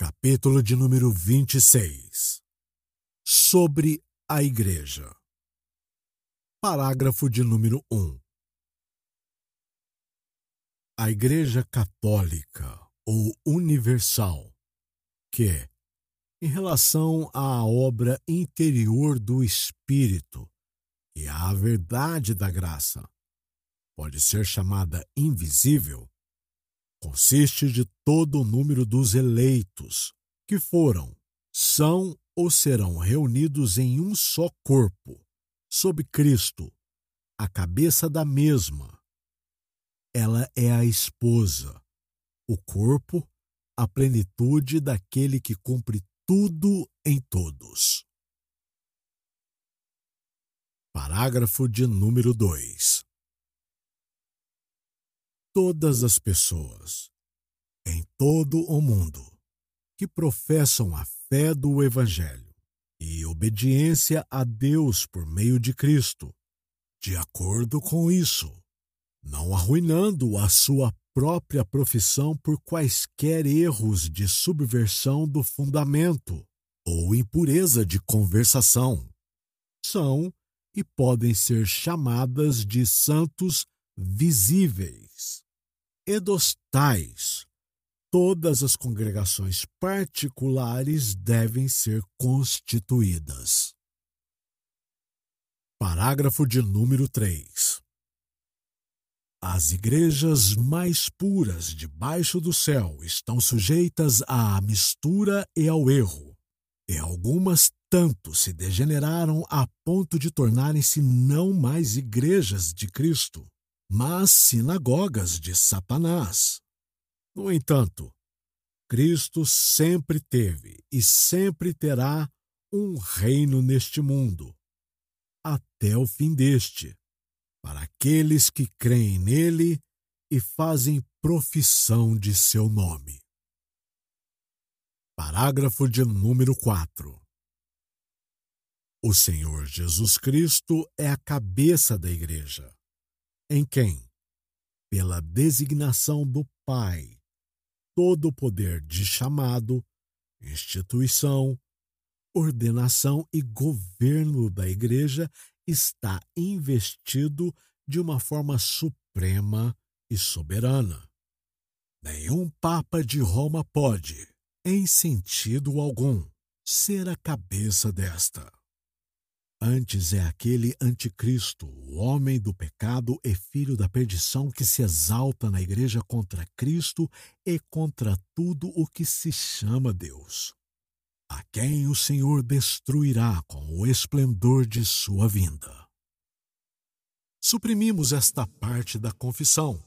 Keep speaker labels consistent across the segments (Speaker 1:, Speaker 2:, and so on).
Speaker 1: Capítulo de número 26 Sobre a Igreja. Parágrafo de número 1 A Igreja Católica ou Universal, que, em relação à obra interior do Espírito e à verdade da graça, pode ser chamada invisível, consiste de todo o número dos eleitos, que foram, são ou serão reunidos em um só corpo, sob Cristo, a cabeça da mesma. Ela é a esposa, o corpo, a plenitude daquele que cumpre tudo em todos. Parágrafo de número 2 todas as pessoas, em todo o mundo, que professam a fé do Evangelho e obediência a Deus por meio de Cristo, de acordo com isso, não arruinando a sua própria profissão por quaisquer erros de subversão do fundamento ou impureza de conversação. São e podem ser chamadas de santos visíveis. E dos tais, todas as congregações particulares devem ser constituídas. Parágrafo de número 3. As igrejas mais puras debaixo do céu estão sujeitas à mistura e ao erro, e algumas tanto se degeneraram a ponto de tornarem-se não mais igrejas de Cristo, mas sinagogas de Satanás. No entanto, Cristo sempre teve e sempre terá um reino neste mundo, até o fim deste, para aqueles que creem nele e fazem profissão de seu nome. Parágrafo de número 4. O Senhor Jesus Cristo é a cabeça da igreja em quem, pela designação do Pai, todo o poder de chamado, instituição, ordenação e governo da Igreja está investido de uma forma suprema e soberana. Nenhum Papa de Roma pode, em sentido algum, ser a cabeça desta. Antes é aquele anticristo, o homem do pecado e filho da perdição que se exalta na igreja contra Cristo e contra tudo o que se chama Deus, a quem o Senhor destruirá com o esplendor de sua vinda. Suprimimos esta parte da confissão,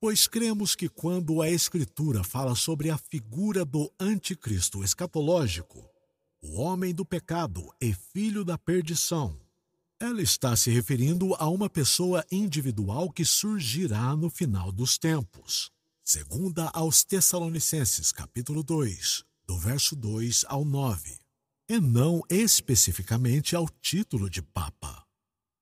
Speaker 1: pois cremos que quando a Escritura fala sobre a figura do anticristo escatológico, o homem do pecado e filho da perdição. Ela está se referindo a uma pessoa individual que surgirá no final dos tempos. Segunda aos Tessalonicenses, capítulo 2, do verso 2 ao 9, e não especificamente ao título de Papa.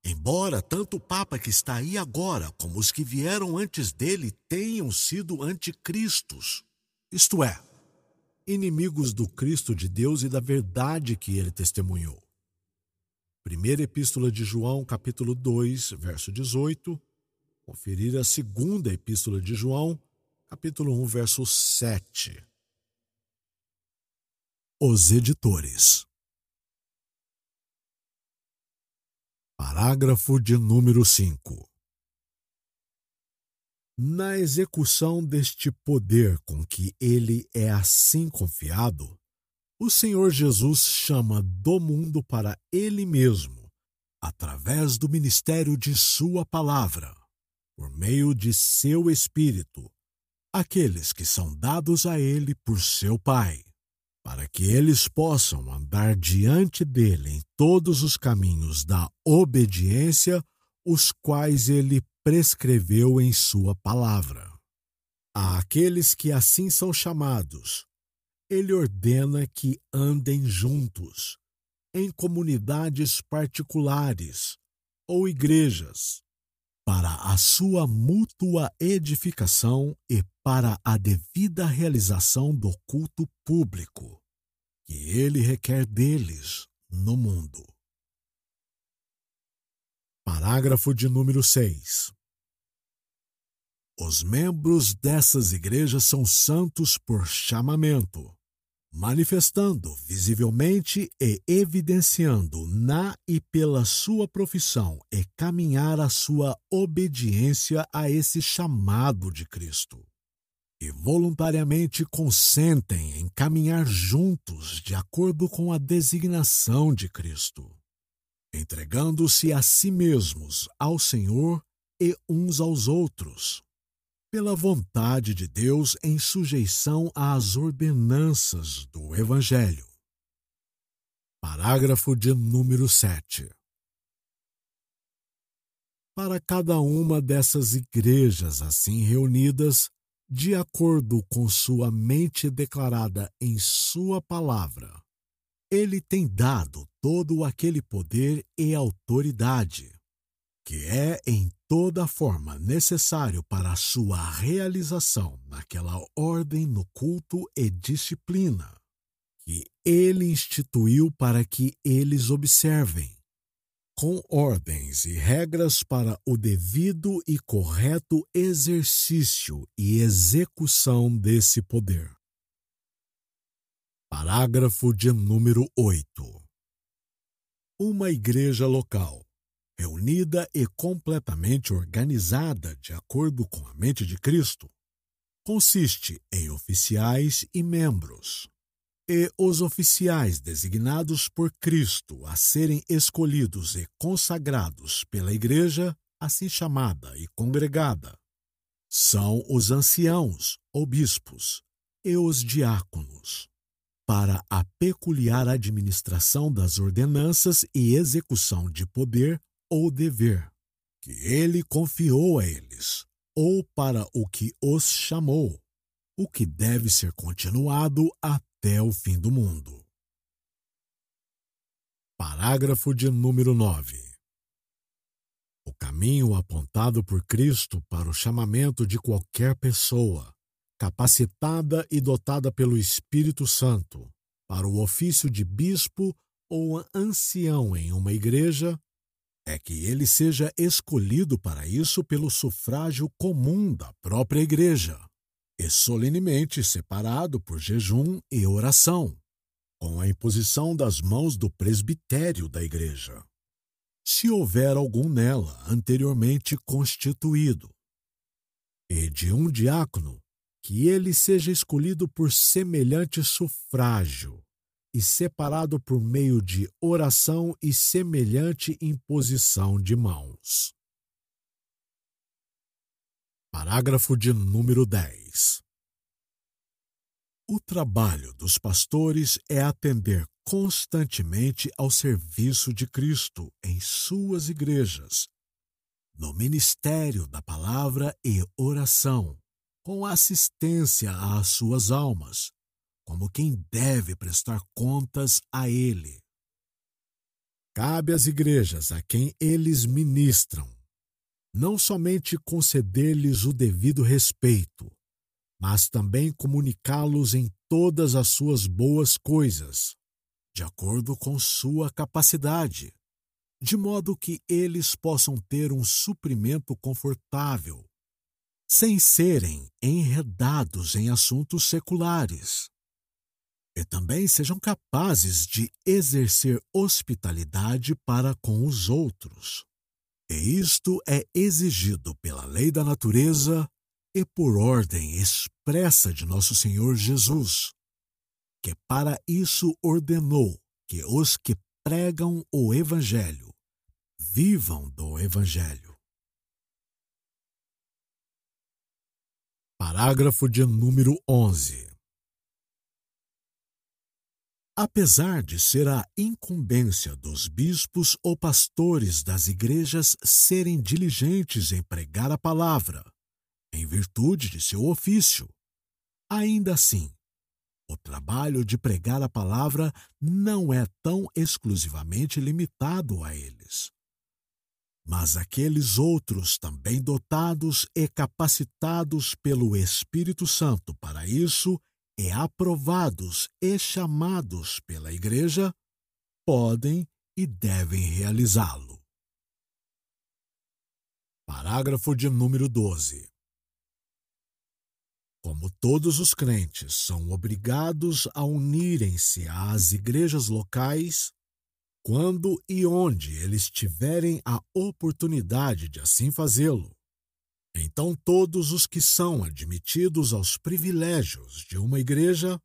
Speaker 1: Embora tanto o Papa que está aí agora como os que vieram antes dele tenham sido anticristos, isto é, inimigos do Cristo de Deus e da verdade que ele testemunhou. Primeira Epístola de João, capítulo 2, verso 18. Conferir a segunda Epístola de João, capítulo 1, verso 7. Os editores. Parágrafo de número 5. Na execução deste poder com que ele é assim confiado, o Senhor Jesus chama do mundo para ele mesmo, através do ministério de Sua palavra, por meio de seu Espírito, aqueles que são dados a ele por seu Pai, para que eles possam andar diante dele em todos os caminhos da obediência, os quais ele prescreveu em Sua palavra. A aqueles que assim são chamados, ele ordena que andem juntos, em comunidades particulares ou igrejas, para a sua mútua edificação e para a devida realização do culto público que ele requer deles no mundo. Parágrafo de número 6. Os membros dessas igrejas são santos por chamamento, manifestando visivelmente e evidenciando na e pela sua profissão e caminhar a sua obediência a esse chamado de Cristo. E voluntariamente consentem em caminhar juntos de acordo com a designação de Cristo, entregando-se a si mesmos ao Senhor e uns aos outros pela vontade de Deus em sujeição às ordenanças do Evangelho. Parágrafo de número 7. Para cada uma dessas igrejas assim reunidas, de acordo com sua mente declarada em Sua palavra, Ele tem dado todo aquele poder e autoridade que é em toda forma necessário para a sua realização naquela ordem no culto e disciplina que ele instituiu para que eles observem, com ordens e regras para o devido e correto exercício e execução desse poder. Parágrafo de número 8. Uma igreja local reunida e completamente organizada de acordo com a mente de Cristo, consiste em oficiais e membros. E os oficiais designados por Cristo a serem escolhidos e consagrados pela Igreja, assim chamada e congregada, são os anciãos ou bispos e os diáconos para a peculiar administração das ordenanças e execução de poder ou dever que ele confiou a eles, ou para o que os chamou, o que deve ser continuado até o fim do mundo. Parágrafo de número 9. O caminho apontado por Cristo para o chamamento de qualquer pessoa, capacitada e dotada pelo Espírito Santo, para o ofício de bispo ou ancião em uma igreja, é que ele seja escolhido para isso pelo sufrágio comum da própria Igreja e solenemente separado por jejum e oração, com a imposição das mãos do presbitério da Igreja, se houver algum nela anteriormente constituído, e de um diácono que ele seja escolhido por semelhante sufrágio e separado por meio de oração e semelhante imposição de mãos. Parágrafo de número 10. O trabalho dos pastores é atender constantemente ao serviço de Cristo em suas igrejas, no ministério da palavra e oração, com assistência às suas almas, como quem deve prestar contas a Ele. Cabe às igrejas a quem eles ministram não somente conceder-lhes o devido respeito, mas também comunicá-los em todas as suas boas coisas, de acordo com sua capacidade, de modo que eles possam ter um suprimento confortável, sem serem enredados em assuntos seculares e também sejam capazes de exercer hospitalidade para com os outros. E isto é exigido pela lei da natureza e por ordem expressa de nosso Senhor Jesus, que para isso ordenou que os que pregam o Evangelho vivam do Evangelho. Parágrafo de número 11. Apesar de ser a incumbência dos bispos ou pastores das igrejas serem diligentes em pregar a palavra, em virtude de seu ofício, ainda assim, o trabalho de pregar a palavra não é tão exclusivamente limitado a eles. Mas aqueles outros também dotados e capacitados pelo Espírito Santo para isso e aprovados e chamados pela Igreja, podem e devem realizá-lo. Parágrafo de número 12. Como todos os crentes são obrigados a unirem-se às igrejas locais, quando e onde eles tiverem a oportunidade de assim fazê-lo. Então, todos os que são admitidos aos privilégios de uma igreja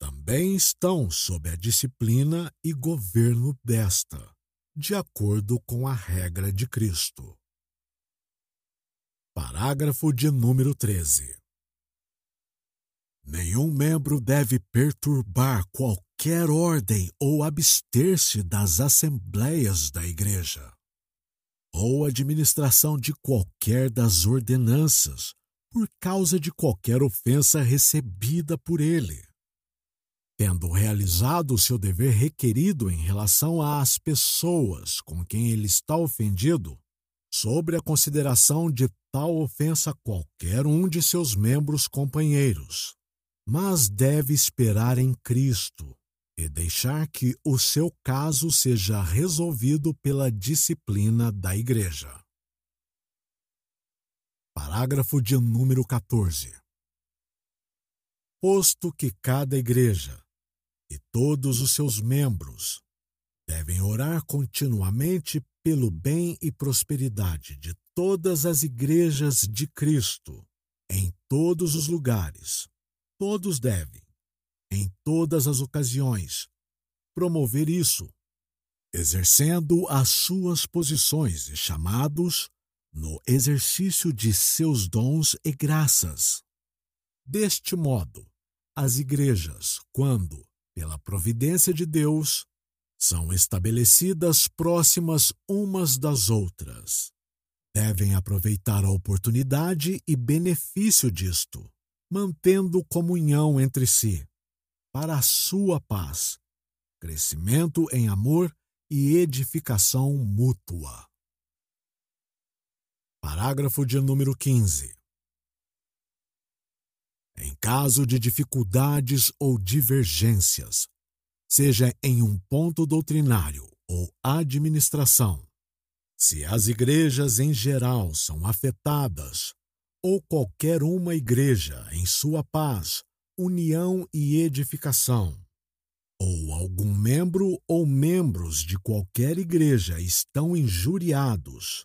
Speaker 1: também estão sob a disciplina e governo desta, de acordo com a regra de Cristo. Parágrafo de número 13. Nenhum membro deve perturbar qualquer ordem ou abster-se das assembleias da Igreja, ou administração de qualquer das ordenanças, por causa de qualquer ofensa recebida por ele. Tendo realizado o seu dever requerido em relação às pessoas com quem ele está ofendido, sobre a consideração de tal ofensa qualquer um de seus membros companheiros mas deve esperar em Cristo e deixar que o seu caso seja resolvido pela disciplina da Igreja. Parágrafo de número 14. Posto que cada igreja e todos os seus membros devem orar continuamente pelo bem e prosperidade de todas as igrejas de Cristo em todos os lugares Todos devem, em todas as ocasiões, promover isso, exercendo as suas posições e chamados no exercício de seus dons e graças. Deste modo, as igrejas, quando, pela providência de Deus, são estabelecidas próximas umas das outras, devem aproveitar a oportunidade e benefício disto mantendo comunhão entre si, para a sua paz, crescimento em amor e edificação mútua. Parágrafo de número 15. Em caso de dificuldades ou divergências, seja em um ponto doutrinário ou administração, se as igrejas em geral são afetadas ou qualquer uma igreja em sua paz, união e edificação, ou algum membro ou membros de qualquer igreja estão injuriados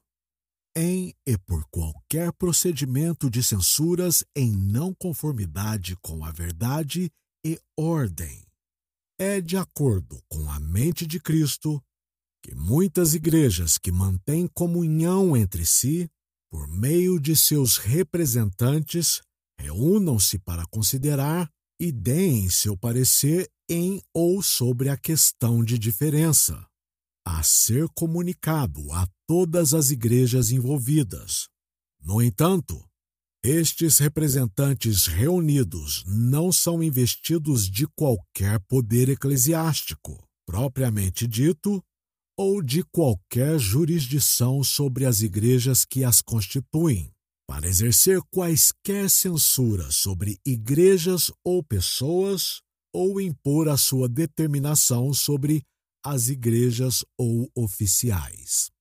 Speaker 1: em e por qualquer procedimento de censuras em não conformidade com a verdade e ordem. É de acordo com a mente de Cristo que muitas igrejas que mantêm comunhão entre si por meio de seus representantes, reúnam-se para considerar e deem seu parecer em ou sobre a questão de diferença, a ser comunicado a todas as igrejas envolvidas. No entanto, estes representantes reunidos não são investidos de qualquer poder eclesiástico, propriamente dito, ou de qualquer jurisdição sobre as igrejas que as constituem, para exercer quaisquer censuras sobre igrejas ou pessoas, ou impor a sua determinação sobre as igrejas ou oficiais.